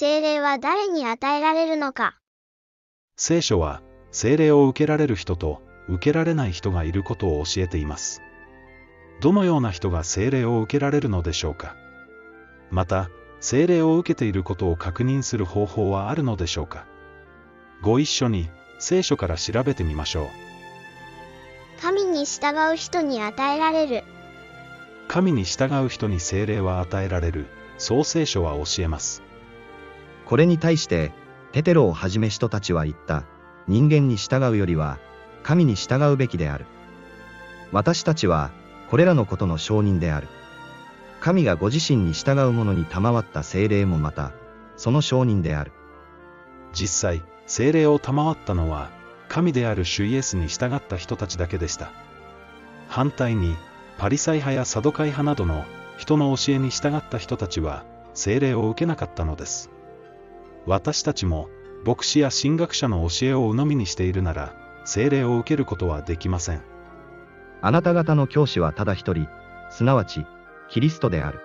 聖霊は誰に与えられるのか？聖書は、聖霊を受けられる人と、受けられない人がいることを教えています。どのような人が聖霊を受けられるのでしょうか？また、聖霊を受けていることを確認する方法はあるのでしょうか？ご一緒に、聖書から調べてみましょう。神に従う人に与えられる。神に従う人に聖霊は与えられる、そう聖書は教えます。これに対して、テテロをはじめ人たちは言った。人間に従うよりは、神に従うべきである。私たちは、これらのことの証人である。神がご自身に従う者に賜った精霊もまた、その証人である。実際、精霊を賜ったのは、神である主イエスに従った人たちだけでした。反対に、パリサイ派やサドカイ派などの人の教えに従った人たちは、精霊を受けなかったのです。私たちも、牧師や神学者の教えを鵜呑みにしているなら、精霊を受けることはできません。あなた方の教師はただ一人、すなわち、キリストである。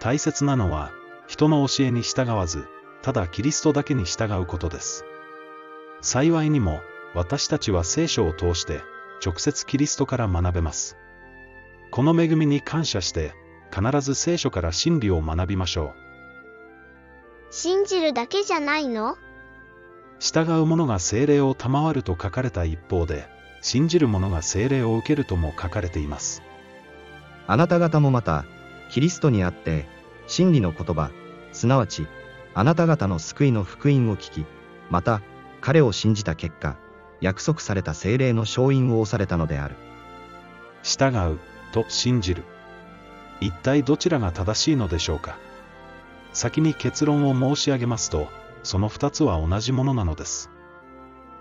大切なのは、人の教えに従わず、ただキリストだけに従うことです。幸いにも、私たちは聖書を通して、直接キリストから学べます。この恵みに感謝して、必ず聖書から真理を学びましょう。信じるだけじゃないの？従う者が精霊を賜ると書かれた一方で、信じる者が精霊を受けるとも書かれています。あなた方もまた、キリストにあって、真理の言葉、すなわち、あなた方の救いの福音を聞き、また、彼を信じた結果、約束された精霊の勝因を押されたのである。従う、と信じる。一体どちらが正しいのでしょうか？先に結論を申し上げますと、その二つは同じものなのです。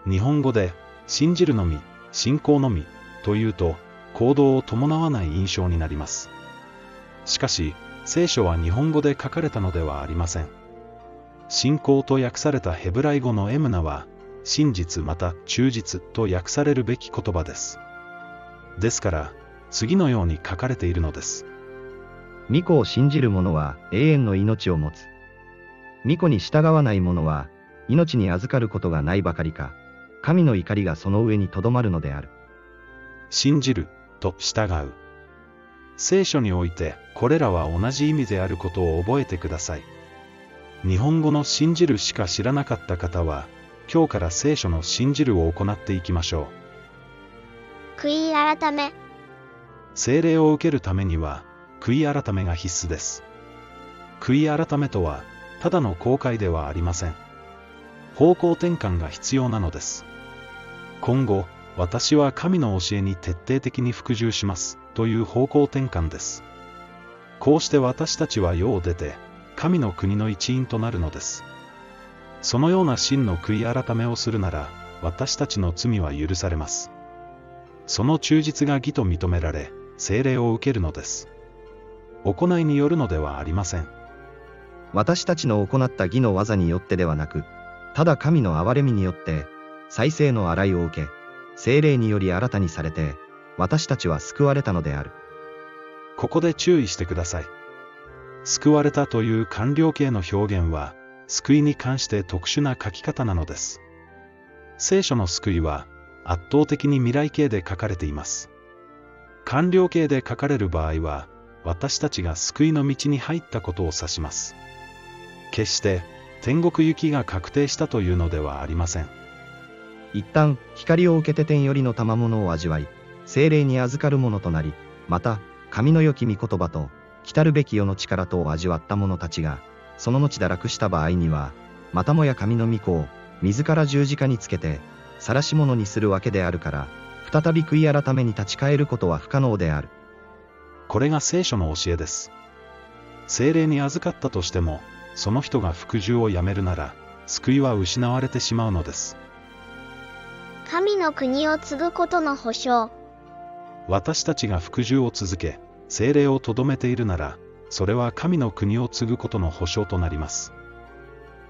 日本語で、信じるのみ、信仰のみ、というと、行動を伴わない印象になります。しかし、聖書は日本語で書かれたのではありません。信仰と訳されたヘブライ語のエムナは、真実また忠実と訳されるべき言葉です。ですから、次のように書かれているのです。巫女を信じる者は永遠の命を持つ。巫女に従わない者は、命に預かることがないばかりか、神の怒りがその上にとどまるのである。信じる、と従う。聖書において、これらは同じ意味であることを覚えてください。日本語の信じるしか知らなかった方は、今日から聖書の信じるを行っていきましょう。悔い改め。聖霊を受けるためには、悔い改めが必須です。悔い改めとは、ただの公開ではありません。方向転換が必要なのです。今後、私は神の教えに徹底的に服従します、という方向転換です。こうして私たちは世を出て、神の国の一員となるのです。そのような真の悔い改めをするなら、私たちの罪は許されます。その忠実が義と認められ、精霊を受けるのです。行いによるのではありません。私たちの行った義の技によってではなく、ただ神の憐れみによって、再生の洗いを受け、精霊により新たにされて、私たちは救われたのである。ここで注意してください。救われたという完了形の表現は、救いに関して特殊な書き方なのです。聖書の救いは、圧倒的に未来形で書かれています。完了形で書かれる場合は、私たちが救いの道に入ったことを指します。決して天国行きが確定したというのではありません。一旦光を受けて天よりの賜物を味わい、精霊に預かる者となり、また神の良き御言葉と来たるべき世の力とを味わった者たちが、その後堕落した場合には、またもや神の御子を自ら十字架につけて、晒し者にするわけであるから、再び悔い改めに立ち返ることは不可能である。これが聖書の教えです。精霊に預かったとしても、その人が服従をやめるなら、救いは失われてしまうのです。神の国を継ぐことの保証。私たちが服従を続け、精霊をとどめているなら、それは神の国を継ぐことの保証となります。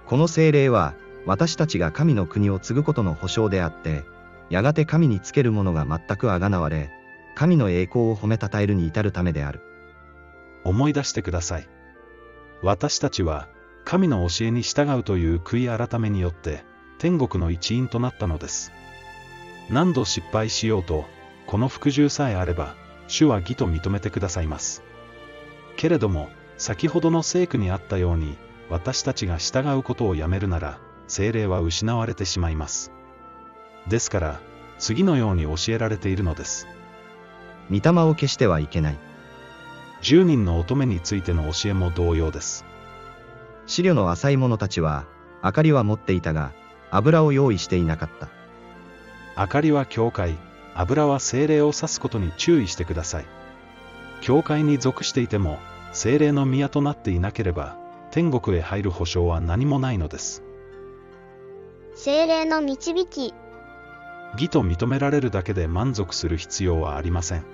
この精霊は、私たちが神の国を継ぐことの保証であって、やがて神につける者が全くあがなわれ、神の栄光を褒めたたえるに至るためである。思い出してください。私たちは、神の教えに従うという悔い改めによって、天国の一員となったのです。何度失敗しようと、この服従さえあれば、主は義と認めてくださいます。けれども、先ほどの聖句にあったように、私たちが従うことをやめるなら、精霊は失われてしまいます。ですから、次のように教えられているのです。御霊を消してはいけない。10人の乙女についての教えも同様です。資料の浅い者たちは、明かりは持っていたが、油を用意していなかった。明かりは教会、油は精霊を指すことに注意してください。教会に属していても、精霊の宮となっていなければ、天国へ入る保証は何もないのです。精霊の導き、義と認められるだけで満足する必要はありません。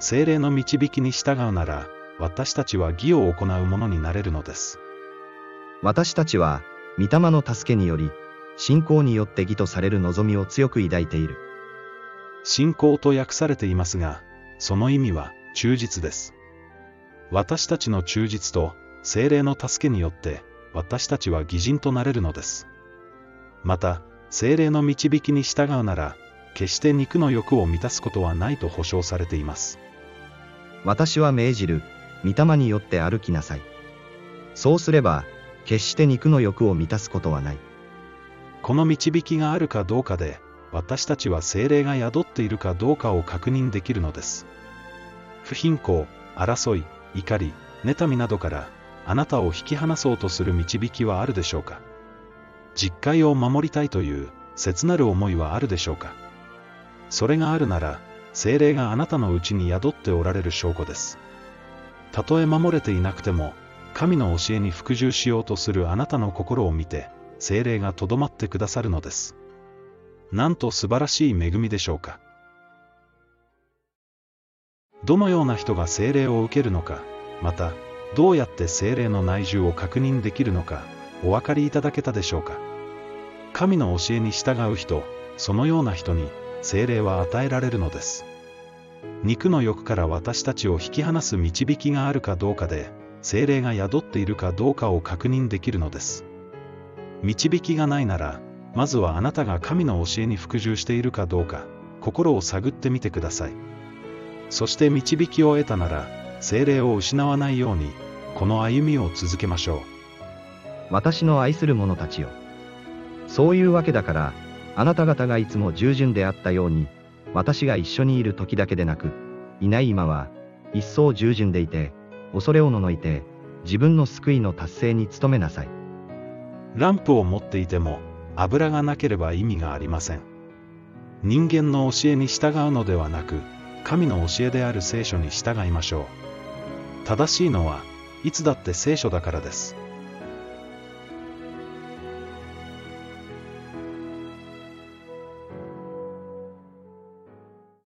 精霊の導きに従うなら、私たちは義を行うものになれるのです。私たちは、御霊の助けにより、信仰によって義とされる望みを強く抱いている。信仰と訳されていますが、その意味は忠実です。私たちの忠実と精霊の助けによって私たちは義人となれるのです。また、精霊の導きに従うなら、決して肉の欲を満たすことはないと保証されています。私は命じる、御霊によって歩きなさい。そうすれば、決して肉の欲を満たすことはない。この導きがあるかどうかで、私たちは精霊が宿っているかどうかを確認できるのです。不貧困、争い、怒り、妬みなどから、あなたを引き離そうとする導きはあるでしょうか実戒を守りたいという切なる思いはあるでしょうかそれがあるなら、精霊があなたのうちに宿っておられる証拠です。たとえ守れていなくても、神の教えに服従しようとするあなたの心を見て、精霊がとどまってくださるのです。なんと素晴らしい恵みでしょうか。どのような人が精霊を受けるのか、また、どうやって精霊の内住を確認できるのか、お分かりいただけたでしょうか。神の教えに従う人、そのような人に、精霊は与えられるのです。肉の欲から私たちを引き離す導きがあるかどうかで、精霊が宿っているかどうかを確認できるのです。導きがないなら、まずはあなたが神の教えに服従しているかどうか、心を探ってみてください。そして導きを得たなら、精霊を失わないように、この歩みを続けましょう。私の愛する者たちよ。そういうわけだから、あなた方がいつも従順であったように、私が一緒にいる時だけでなく、いない今は、一層従順でいて、恐れをののいて、自分の救いの達成に努めなさい。ランプを持っていても、油がなければ意味がありません。人間の教えに従うのではなく、神の教えである聖書に従いましょう。正しいのは、いつだって聖書だからです。